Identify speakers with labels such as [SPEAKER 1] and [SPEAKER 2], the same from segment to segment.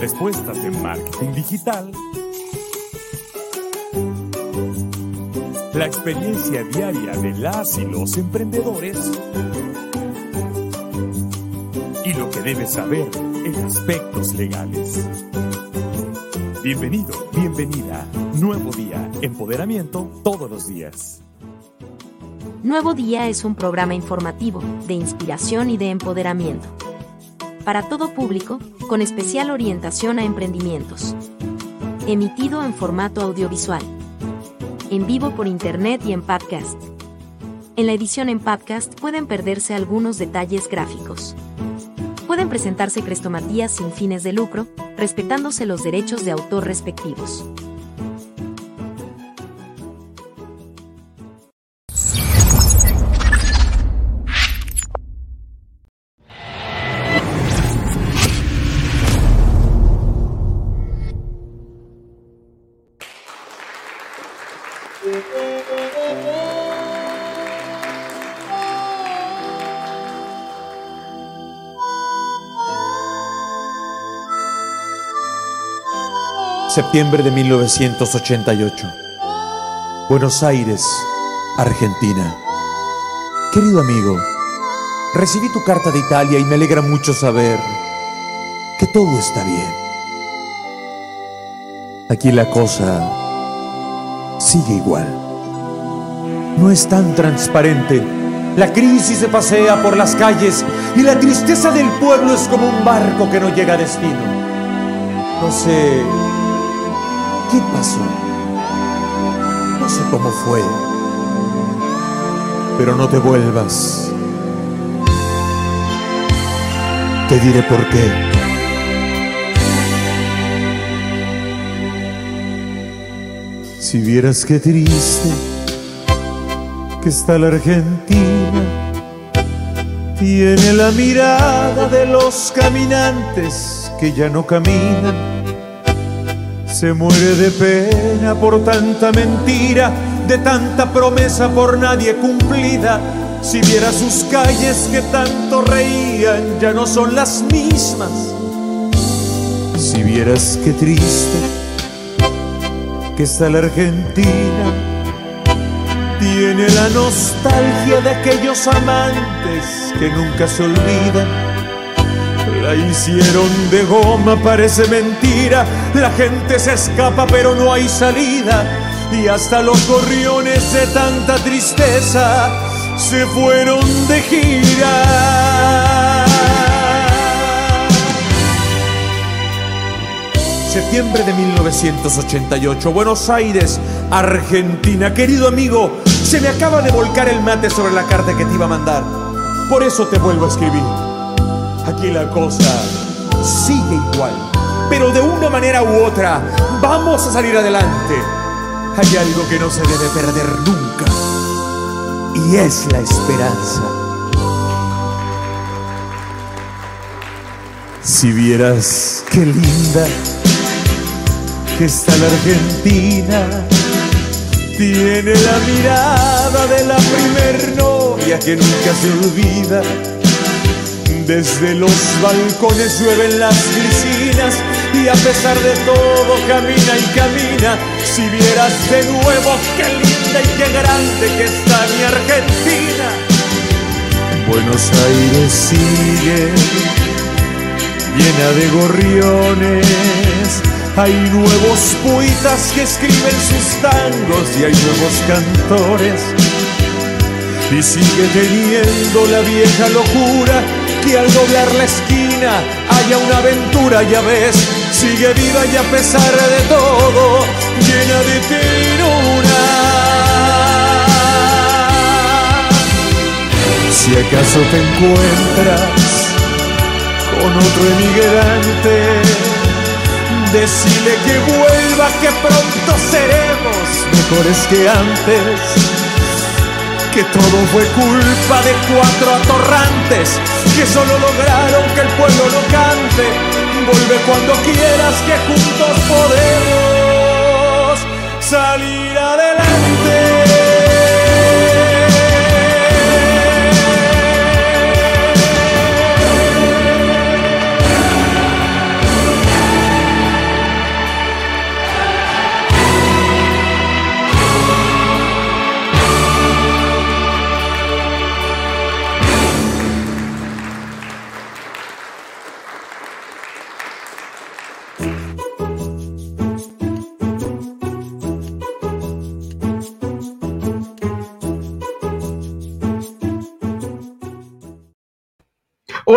[SPEAKER 1] Respuestas de marketing digital. La experiencia diaria de las y los emprendedores. Y lo que debes saber en aspectos legales. Bienvenido, bienvenida. Nuevo día, empoderamiento todos los días.
[SPEAKER 2] Nuevo Día es un programa informativo, de inspiración y de empoderamiento. Para todo público, con especial orientación a emprendimientos. Emitido en formato audiovisual. En vivo por internet y en podcast. En la edición en podcast pueden perderse algunos detalles gráficos. Pueden presentarse crestomatías sin fines de lucro, respetándose los derechos de autor respectivos.
[SPEAKER 3] Septiembre de 1988. Buenos Aires, Argentina. Querido amigo, recibí tu carta de Italia y me alegra mucho saber que todo está bien. Aquí la cosa sigue igual. No es tan transparente. La crisis se pasea por las calles y la tristeza del pueblo es como un barco que no llega a destino. No sé qué pasó. No sé cómo fue. Pero no te vuelvas. Te diré por qué. Si vieras qué triste que está la Argentina, tiene la mirada de los caminantes que ya no caminan. Se muere de pena por tanta mentira, de tanta promesa por nadie cumplida. Si viera sus calles que tanto reían, ya no son las mismas. Si vieras qué triste que está la Argentina, tiene la nostalgia de aquellos amantes que nunca se olvidan. La hicieron de goma, parece mentira. La gente se escapa, pero no hay salida. Y hasta los gorriones de tanta tristeza se fueron de gira. Septiembre de 1988, Buenos Aires, Argentina. Querido amigo, se me acaba de volcar el mate sobre la carta que te iba a mandar. Por eso te vuelvo a escribir. Aquí la cosa sigue igual, pero de una manera u otra vamos a salir adelante. Hay algo que no se debe perder nunca y es la esperanza. Si vieras qué linda que está la Argentina, tiene la mirada de la primer novia que nunca se olvida. Desde los balcones llueven las glicinas y a pesar de todo camina y camina. Si vieras de nuevo qué linda y qué grande que está mi Argentina. Buenos Aires sigue llena de gorriones. Hay nuevos poetas que escriben sus tangos y hay nuevos cantores. Y sigue teniendo la vieja locura que al doblar la esquina haya una aventura, ya ves, sigue viva y a pesar de todo, llena de ternura. Si acaso te encuentras
[SPEAKER 4] con otro emigrante. Decile que vuelva, que pronto seremos mejores que antes. Que todo fue culpa de cuatro atorrantes que solo lograron que el pueblo no cante. Vuelve cuando quieras que juntos podemos salir adelante.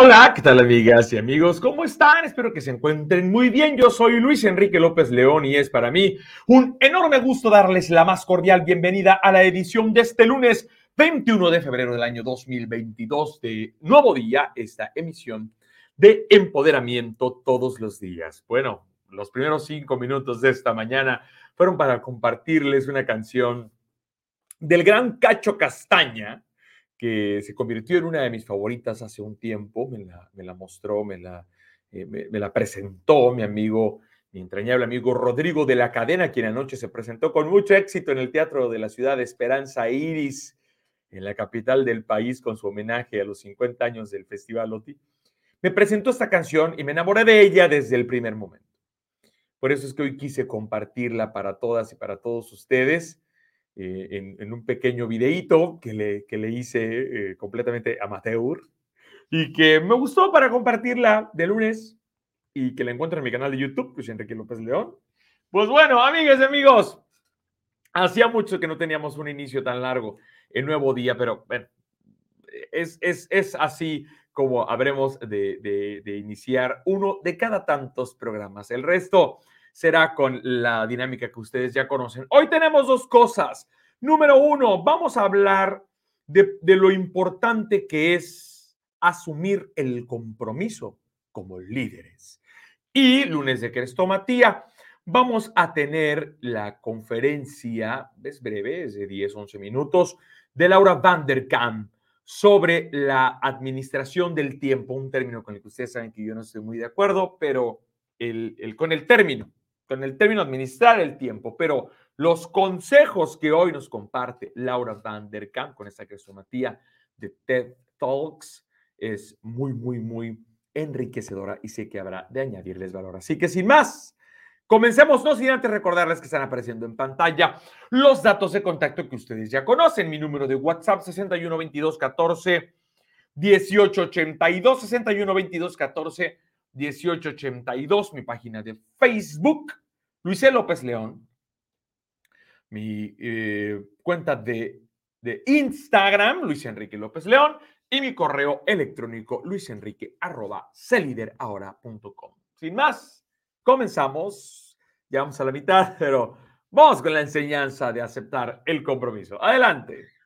[SPEAKER 3] Hola, ¿qué tal amigas y amigos? ¿Cómo están? Espero que se encuentren muy bien. Yo soy Luis Enrique López León y es para mí un enorme gusto darles la más cordial bienvenida a la edición de este lunes 21 de febrero del año 2022 de Nuevo Día, esta emisión de empoderamiento todos los días. Bueno, los primeros cinco minutos de esta mañana fueron para compartirles una canción del gran Cacho Castaña, que se convirtió en una de mis favoritas hace un tiempo, me la, mostró, me la, eh, me, la presentó mi amigo, mi entrañable amigo Rodrigo de la Cadena, quien anoche se presentó con mucho éxito en el Teatro de la Ciudad de Esperanza Iris, en la capital del país, con su homenaje a los 50 años del Festival OTI. Me presentó esta canción y me enamoré de ella desde el primer momento. Por eso es que hoy quise compartirla para todas y para todos ustedes eh, en, un pequeño videíto que le, que le hice eh, completamente amateur y que me gustó para compartirla de lunes y que la encuentro en mi canal de YouTube, Luis Enrique López León. Pues bueno, amigas y amigos, hacía mucho que no teníamos un inicio tan largo en Nuevo Día, pero bueno, es, es, es así como habremos de, de, de, iniciar uno de cada tantos programas. El resto será con la dinámica que ustedes ya conocen. Hoy tenemos dos cosas. Número uno, vamos a hablar de, lo importante que es asumir el compromiso como líderes. Y lunes de Crestomatía, vamos a tener la conferencia, es breve, es de 10, 11 minutos, de Laura Van der Kamp sobre la administración del tiempo, un término con el que ustedes saben que yo no estoy muy de acuerdo, pero con el término, con el término administrar el tiempo, pero los consejos que hoy nos comparte Laura Van der Kamp con esta cresomatía de TED Talks es muy, muy, muy enriquecedora y sé que habrá de añadirles valor. Así que sin más, comencemos, no sin antes recordarles que están apareciendo en pantalla los datos de contacto que ustedes ya conocen. Mi número de WhatsApp 612214 1882 612214 1882, mi página de Facebook, Luis López León, mi eh, cuenta de, de, Instagram, Luis Enrique López León, y mi correo electrónico, luisenrique arroba Sin más, comenzamos. Ya vamos a la mitad, pero vamos con la enseñanza de aceptar el compromiso. Adelante.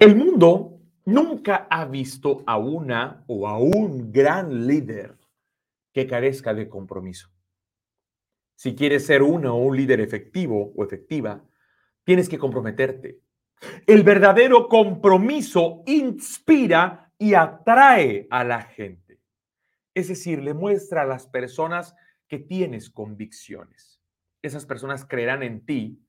[SPEAKER 3] El mundo nunca ha visto a una o a un gran líder que carezca de compromiso. Si quieres ser una o un líder efectivo o efectiva, tienes que comprometerte. El verdadero compromiso inspira y atrae a la gente. Es decir, le muestra a las personas que tienes convicciones. Esas personas creerán en ti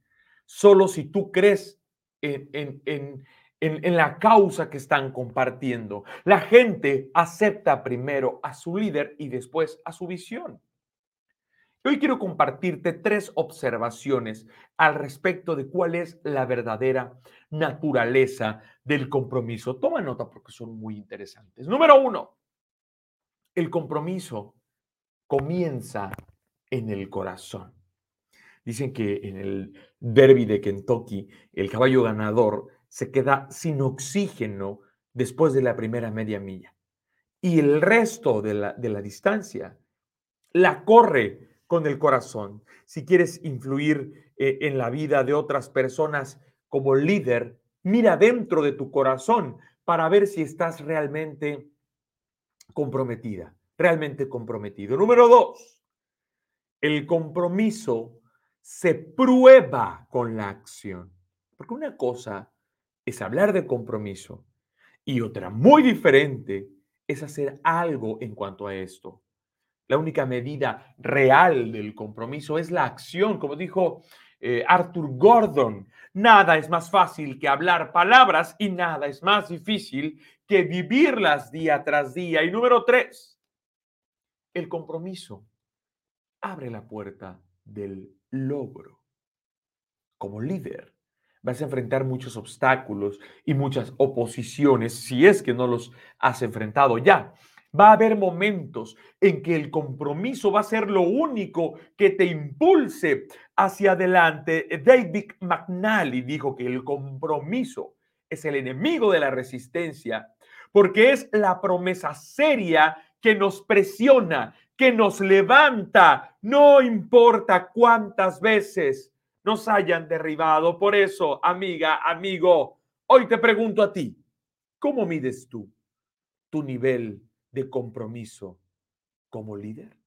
[SPEAKER 3] solo si tú crees en, en, en, la causa que están compartiendo. La gente acepta primero a su líder y después a su visión. Hoy quiero compartirte tres observaciones al respecto de cuál es la verdadera naturaleza del compromiso. Toma nota porque son muy interesantes. Número uno, el compromiso comienza en el corazón. Dicen que en el derby de Kentucky, el caballo ganador se queda sin oxígeno después de la primera media milla. y el resto de la, de la distancia la corre con el corazón. Si quieres influir eh, en la vida de otras personas como líder, mira dentro de tu corazón para ver si estás realmente comprometida, realmente comprometido. Número dos, el compromiso se prueba con la acción. Porque una cosa es hablar de compromiso y otra muy diferente es hacer algo en cuanto a esto. La única medida real del compromiso es la acción, como dijo eh, Arthur Gordon. Nada es más fácil que hablar palabras y nada es más difícil que vivirlas día tras día. Y número tres, el compromiso abre la puerta del logro. Como líder, vas a enfrentar muchos obstáculos y muchas oposiciones si es que no los has enfrentado ya. Va a haber momentos en que el compromiso va a ser lo único que te impulse hacia adelante. David McNally dijo que el compromiso es el enemigo de la resistencia porque es la promesa seria que nos presiona, que nos levanta, no importa cuántas veces nos hayan derribado. Por eso, amiga, amigo, hoy te pregunto a ti, ¿cómo mides tú tu nivel de compromiso como líder?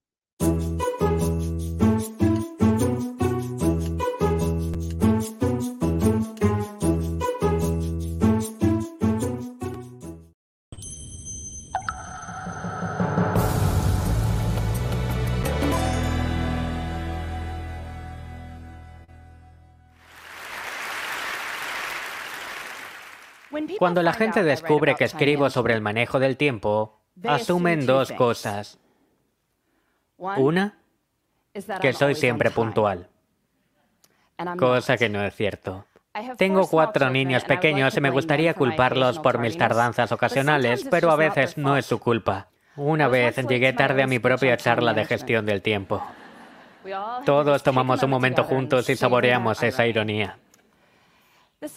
[SPEAKER 5] Cuando la gente descubre que escribo sobre el manejo del tiempo, asumen dos cosas. Una, que soy siempre puntual, cosa que no es cierto. Tengo cuatro niños pequeños y me gustaría culparlos por mis tardanzas ocasionales, pero a veces no es su culpa. Una vez llegué tarde a mi propia charla de gestión del tiempo. Todos tomamos un momento juntos y saboreamos esa ironía.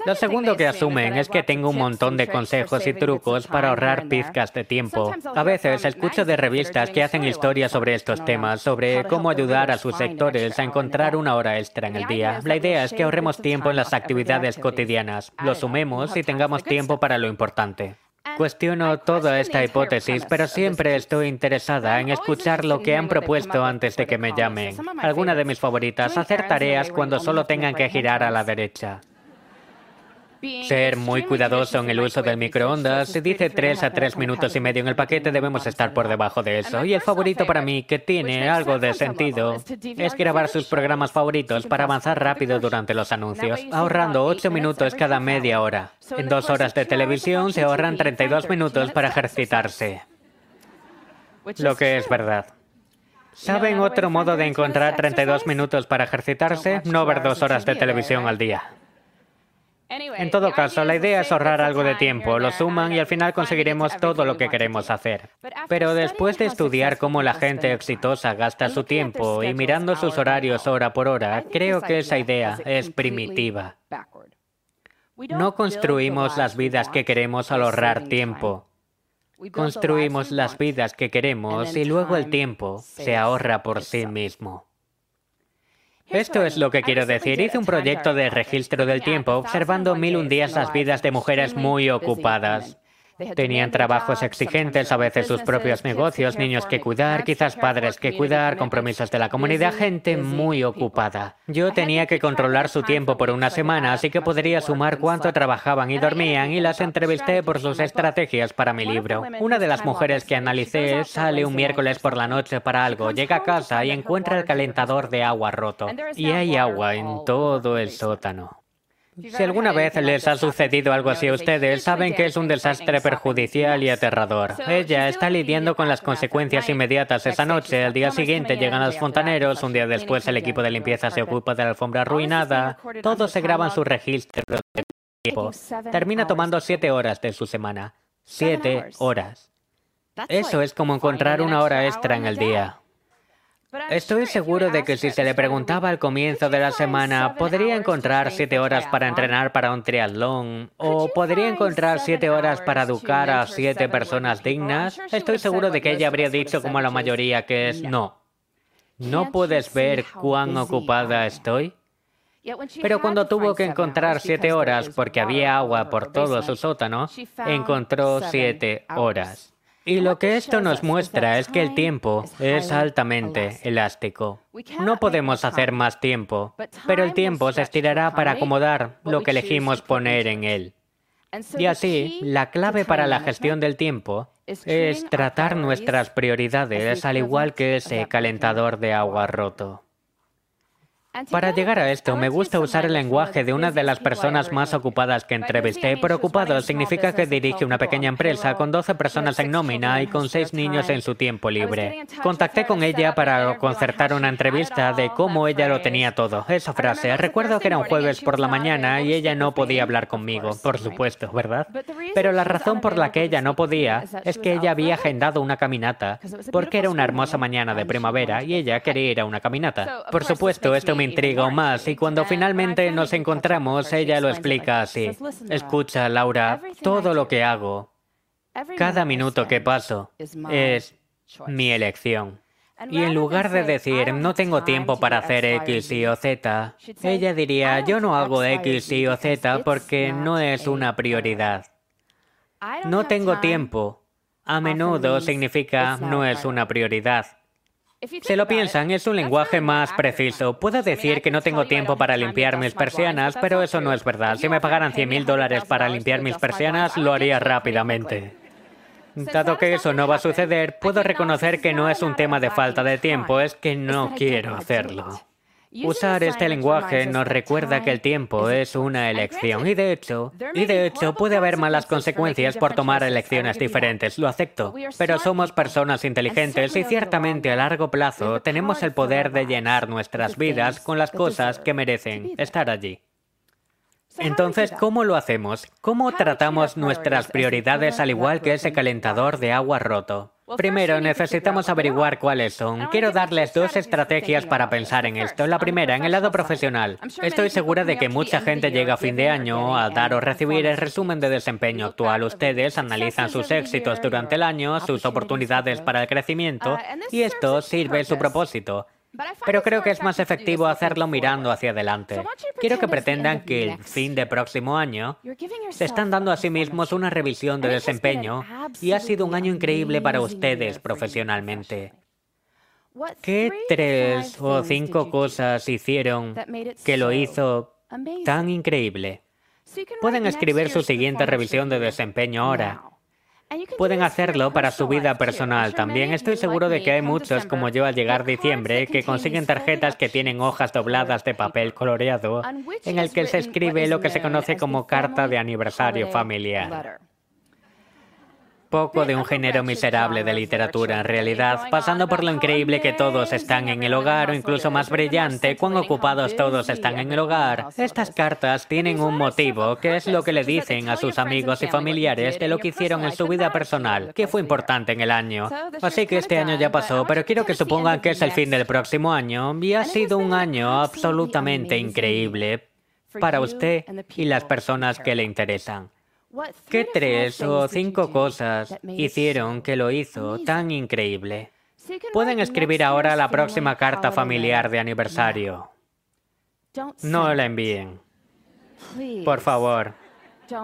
[SPEAKER 5] Lo segundo que asumen es que tengo un montón de consejos y trucos para ahorrar pizcas de tiempo. A veces escucho de revistas que hacen historias sobre estos temas, sobre cómo ayudar a sus sectores a encontrar una hora extra en el día. La idea es que ahorremos tiempo en las actividades cotidianas, lo sumemos y tengamos tiempo para lo importante. Cuestiono toda esta hipótesis, pero siempre estoy interesada en escuchar lo que han propuesto antes de que me llamen. Alguna de mis favoritas, hacer tareas cuando solo tengan que girar a la derecha. Ser muy cuidadoso en el uso del microondas. Si dice 3 a 3 minutos y medio en el paquete, debemos estar por debajo de eso. Y el favorito para mí, que tiene algo de sentido, es grabar sus programas favoritos para avanzar rápido durante los anuncios, ahorrando 8 minutos cada media hora. En dos horas de televisión se ahorran 32 minutos para ejercitarse. Lo que es verdad. ¿Saben otro modo de encontrar 32 minutos para ejercitarse? No ver dos horas de televisión al día. En todo caso, la idea es ahorrar algo de tiempo, lo suman y al final conseguiremos todo lo que queremos hacer. Pero después de estudiar cómo la gente exitosa gasta su tiempo y mirando sus horarios hora por hora, creo que esa idea es primitiva. No construimos las vidas que queremos al ahorrar tiempo. Construimos las vidas que queremos y luego el tiempo se ahorra por sí mismo. Esto es lo que quiero decir. Hice un proyecto de registro del tiempo observando mil un días las vidas de mujeres muy ocupadas. Tenían trabajos exigentes, a veces sus propios negocios, niños que cuidar, quizás padres que cuidar, compromisos de la comunidad, gente muy ocupada. Yo tenía que controlar su tiempo por una semana, así que podría sumar cuánto trabajaban y dormían y las entrevisté por sus estrategias para mi libro. Una de las mujeres que analicé sale un miércoles por la noche para algo, llega a casa y encuentra el calentador de agua roto. Y hay agua en todo el sótano. Si alguna vez les ha sucedido algo así a ustedes, saben que es un desastre perjudicial y aterrador. Ella está lidiando con las consecuencias inmediatas esa noche. Al día siguiente llegan los fontaneros, un día después el equipo de limpieza se ocupa de la alfombra arruinada. Todos se graban su registro de tiempo. Termina tomando siete horas de su semana. Siete horas. Eso es como encontrar una hora extra en el día. Estoy seguro de que si se le preguntaba al comienzo de la semana, ¿podría encontrar siete horas para entrenar para un triatlón? ¿O podría encontrar siete horas para educar a siete personas dignas? Estoy seguro de que ella habría dicho como la mayoría que es no. ¿No puedes ver cuán ocupada estoy? Pero cuando tuvo que encontrar siete horas porque había agua por todo su sótano, encontró siete horas. Y lo que esto nos muestra es que el tiempo es altamente elástico. No podemos hacer más tiempo, pero el tiempo se estirará para acomodar lo que elegimos poner en él. Y así, la clave para la gestión del tiempo es tratar nuestras prioridades al igual que ese calentador de agua roto. Para llegar a esto, me gusta usar el lenguaje de una de las personas más ocupadas que entrevisté. Preocupado significa que dirige una pequeña empresa con 12 personas en nómina y con 6 niños en su tiempo libre. Contacté con ella para concertar una entrevista de cómo ella lo tenía todo. Esa frase, recuerdo que era un jueves por la mañana y ella no podía hablar conmigo, por supuesto, ¿verdad? Pero la razón por la que ella no podía es que ella había agendado una caminata, porque era una hermosa mañana de primavera y ella quería ir a una caminata. Por supuesto, esto me intriga más y cuando finalmente nos encontramos, ella lo explica así. Escucha, Laura, todo lo que hago, cada minuto que paso, es mi elección. Y en lugar de decir, no tengo tiempo para hacer X, Y o Z, ella diría, yo no hago X, Y o Z porque no es una prioridad. No tengo tiempo. A menudo significa no es una prioridad. Si lo piensan, es un lenguaje más preciso. Puedo decir que no tengo tiempo para limpiar mis persianas, pero eso no es verdad. Si me pagaran 100 mil dólares para limpiar mis persianas, lo haría rápidamente. Dado que eso no va a suceder, puedo reconocer que no es un tema de falta de tiempo, es que no quiero hacerlo. Usar este lenguaje nos recuerda que el tiempo es una elección. y de hecho, y de hecho puede haber malas consecuencias por tomar elecciones diferentes, lo acepto, pero somos personas inteligentes y ciertamente a largo plazo tenemos el poder de llenar nuestras vidas con las cosas que merecen estar allí. Entonces, ¿cómo lo hacemos? ¿Cómo tratamos nuestras prioridades al igual que ese calentador de agua roto? Primero, necesitamos averiguar cuáles son. Quiero darles dos estrategias para pensar en esto. La primera, en el lado profesional. Estoy segura de que mucha gente llega a fin de año a dar o recibir el resumen de desempeño actual. Ustedes analizan sus éxitos durante el año, sus oportunidades para el crecimiento, y esto sirve su propósito. Pero creo que es más efectivo hacerlo mirando hacia adelante. Quiero que pretendan que el fin de próximo año se están dando a sí mismos una revisión de desempeño y ha sido un año increíble para ustedes profesionalmente. ¿Qué tres o cinco cosas hicieron que lo hizo tan increíble? Pueden escribir su siguiente revisión de desempeño ahora. Pueden hacerlo para su vida personal también. Estoy seguro de que hay muchos, como yo al llegar diciembre, que consiguen tarjetas que tienen hojas dobladas de papel coloreado en el que se escribe lo que se conoce como carta de aniversario familiar poco de un género miserable de literatura en realidad, pasando por lo increíble que todos están en el hogar o incluso más brillante, cuán ocupados todos están en el hogar. Estas cartas tienen un motivo, que es lo que le dicen a sus amigos y familiares de lo que hicieron en su vida personal, que fue importante en el año. Así que este año ya pasó, pero quiero que supongan que es el fin del próximo año y ha sido un año absolutamente increíble para usted y las personas que le interesan. ¿Qué tres o cinco cosas hicieron que lo hizo tan increíble? Pueden escribir ahora la próxima carta familiar de aniversario. No la envíen. Por favor,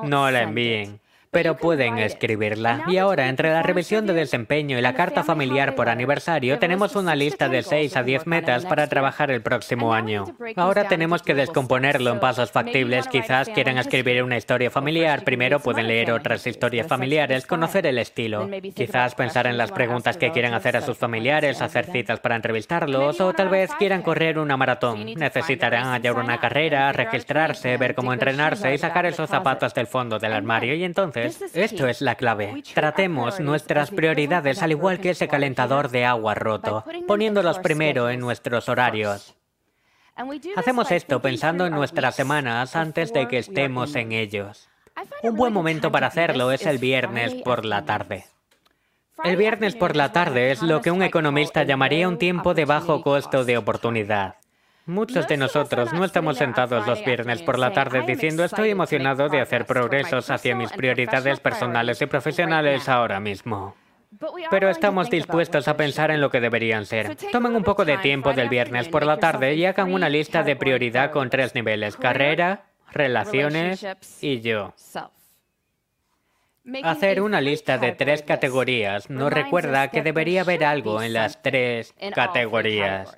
[SPEAKER 5] no la envíen pero pueden escribirla. Y ahora, entre la revisión de desempeño y la carta familiar por aniversario, tenemos una lista de 6 a 10 metas para trabajar el próximo año. Ahora tenemos que descomponerlo en pasos factibles. Quizás quieran escribir una historia familiar. Primero pueden leer otras historias familiares, conocer el estilo. Quizás pensar en las preguntas que quieren hacer a sus familiares, hacer citas para entrevistarlos, o tal vez quieran correr una maratón. Necesitarán hallar una carrera, registrarse, ver cómo entrenarse y sacar esos zapatos del fondo del armario. Y entonces esto es la clave. Tratemos nuestras prioridades al igual que ese calentador de agua roto, poniéndolos primero en nuestros horarios. Hacemos esto pensando en nuestras semanas antes de que estemos en ellos. Un buen momento para hacerlo es el viernes por la tarde. El viernes por la tarde es lo que un economista llamaría un tiempo de bajo costo de oportunidad. Muchos de nosotros no estamos sentados los viernes por la tarde diciendo estoy emocionado de hacer progresos hacia mis prioridades personales y profesionales ahora mismo. Pero estamos dispuestos a pensar en lo que deberían ser. Tomen un poco de tiempo del viernes por la tarde y hagan una lista de prioridad con tres niveles, carrera, relaciones y yo. Hacer una lista de tres categorías nos recuerda que debería haber algo en las tres categorías.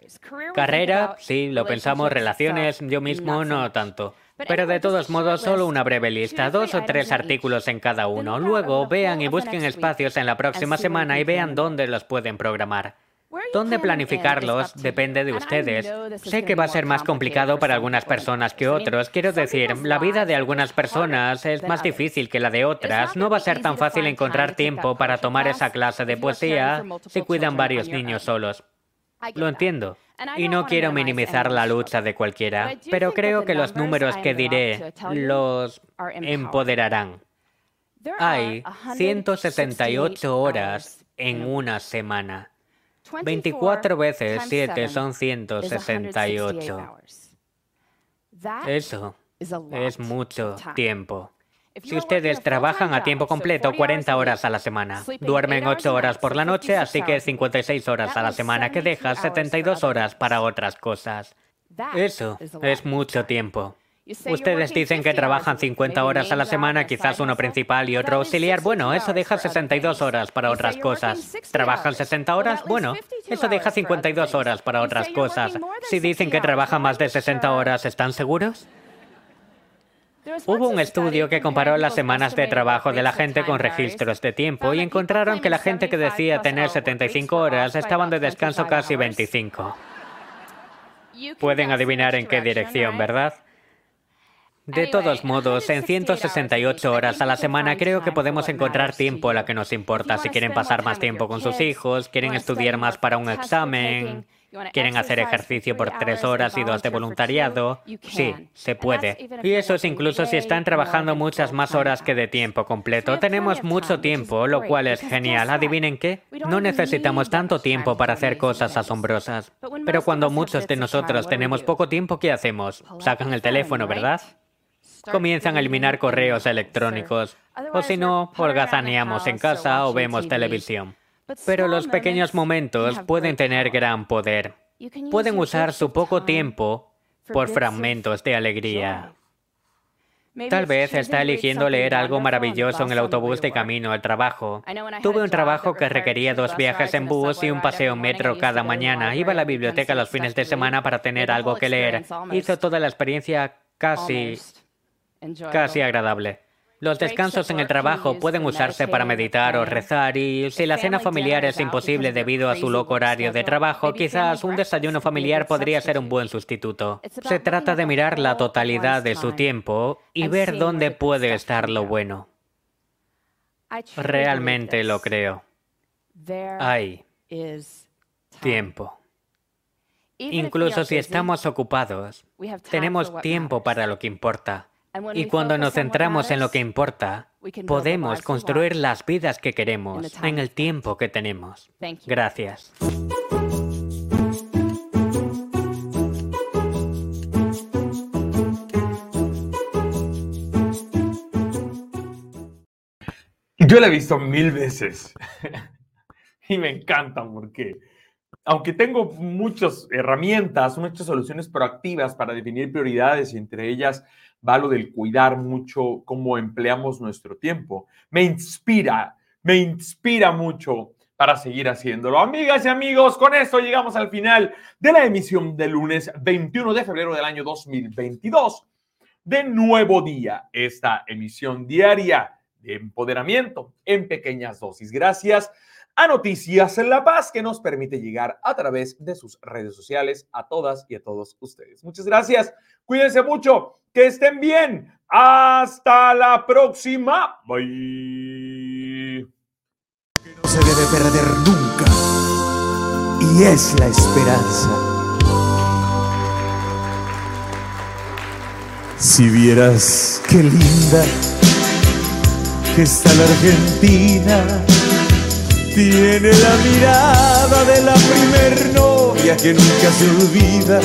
[SPEAKER 5] Carrera, sí, lo pensamos, relaciones, yo mismo no tanto. Pero de todos modos, solo una breve lista, dos o tres artículos en cada uno. Luego vean y busquen espacios en la próxima semana y vean dónde los pueden programar. ¿Dónde planificarlos? Depende de ustedes. Sé que va a ser más complicado para algunas personas que otros. Quiero decir, la vida de algunas personas es más difícil que la de otras. No va a ser tan fácil encontrar tiempo para tomar esa clase de poesía si cuidan varios niños solos. Lo entiendo. Y no quiero minimizar la lucha de cualquiera, pero creo que los números que diré los empoderarán. Hay 168 horas en una semana. 24 veces 7 son 168. Eso es mucho tiempo. Si ustedes trabajan a tiempo completo 40 horas a la semana, duermen 8 horas por la noche, así que 56 horas a la semana que dejas 72 horas para otras cosas. Eso es mucho tiempo. Ustedes dicen que trabajan 50 horas a la semana, quizás uno principal y otro auxiliar. Bueno, eso deja 62 horas para otras cosas. ¿Trabajan 60 horas? Bueno, eso deja 52 horas para otras cosas. Si dicen que trabajan más de 60 horas, ¿están seguros? Hubo un estudio que comparó las semanas de trabajo de la gente con registros de tiempo y encontraron que la gente que decía tener 75 horas estaban de descanso casi 25. Pueden adivinar en qué dirección, ¿verdad? De todos modos, en 168 horas a la semana creo que podemos encontrar tiempo a la que nos importa. Si quieren pasar más tiempo con sus hijos, quieren estudiar más para un examen, quieren hacer ejercicio por tres horas y dos de voluntariado, sí, se puede. Y eso es incluso si están trabajando muchas más horas que de tiempo completo. Tenemos mucho tiempo, lo cual es genial. ¿Adivinen qué? No necesitamos tanto tiempo para hacer cosas asombrosas. Pero cuando muchos de nosotros tenemos poco tiempo, ¿qué hacemos? Sacan el teléfono, ¿verdad? Comienzan a eliminar correos electrónicos, o si no, holgazaneamos en casa o vemos televisión. Pero los pequeños momentos pueden tener gran poder. Pueden usar su poco tiempo por fragmentos de alegría. Tal vez está eligiendo leer algo maravilloso en el autobús de camino al trabajo. Tuve un trabajo que requería dos viajes en bus y un paseo en metro cada mañana. Iba a la biblioteca los fines de semana para tener algo que leer. Hizo toda la experiencia casi casi agradable. Los descansos en el trabajo pueden usarse para meditar o rezar y si la cena familiar es imposible debido a su loco horario de trabajo, quizás un desayuno familiar podría ser un buen sustituto. Se trata de mirar la totalidad de su tiempo y ver dónde puede estar lo bueno. Realmente lo creo. Hay tiempo. Incluso si estamos ocupados, tenemos tiempo para lo que importa. Y cuando nos centramos en lo que importa, podemos construir las vidas que queremos en el tiempo que tenemos. Gracias.
[SPEAKER 3] Yo la he visto mil veces y me encanta porque, aunque tengo muchas herramientas, muchas soluciones proactivas para definir prioridades y entre ellas va lo del cuidar mucho cómo empleamos nuestro tiempo. Me inspira, me inspira mucho para seguir haciéndolo. Amigas y amigos, con esto llegamos al final de la emisión del lunes 21 de febrero del año 2022 de Nuevo Día, esta emisión diaria de empoderamiento en pequeñas dosis. Gracias a Noticias en La Paz que nos permite llegar a través de sus redes sociales a todas y a todos ustedes. Muchas gracias. Cuídense mucho. Que estén bien. Hasta la próxima. Bye.
[SPEAKER 4] No se debe perder nunca. Y es la esperanza. Si vieras qué linda que está la Argentina
[SPEAKER 3] Tiene la mirada de la primer novia que nunca se olvida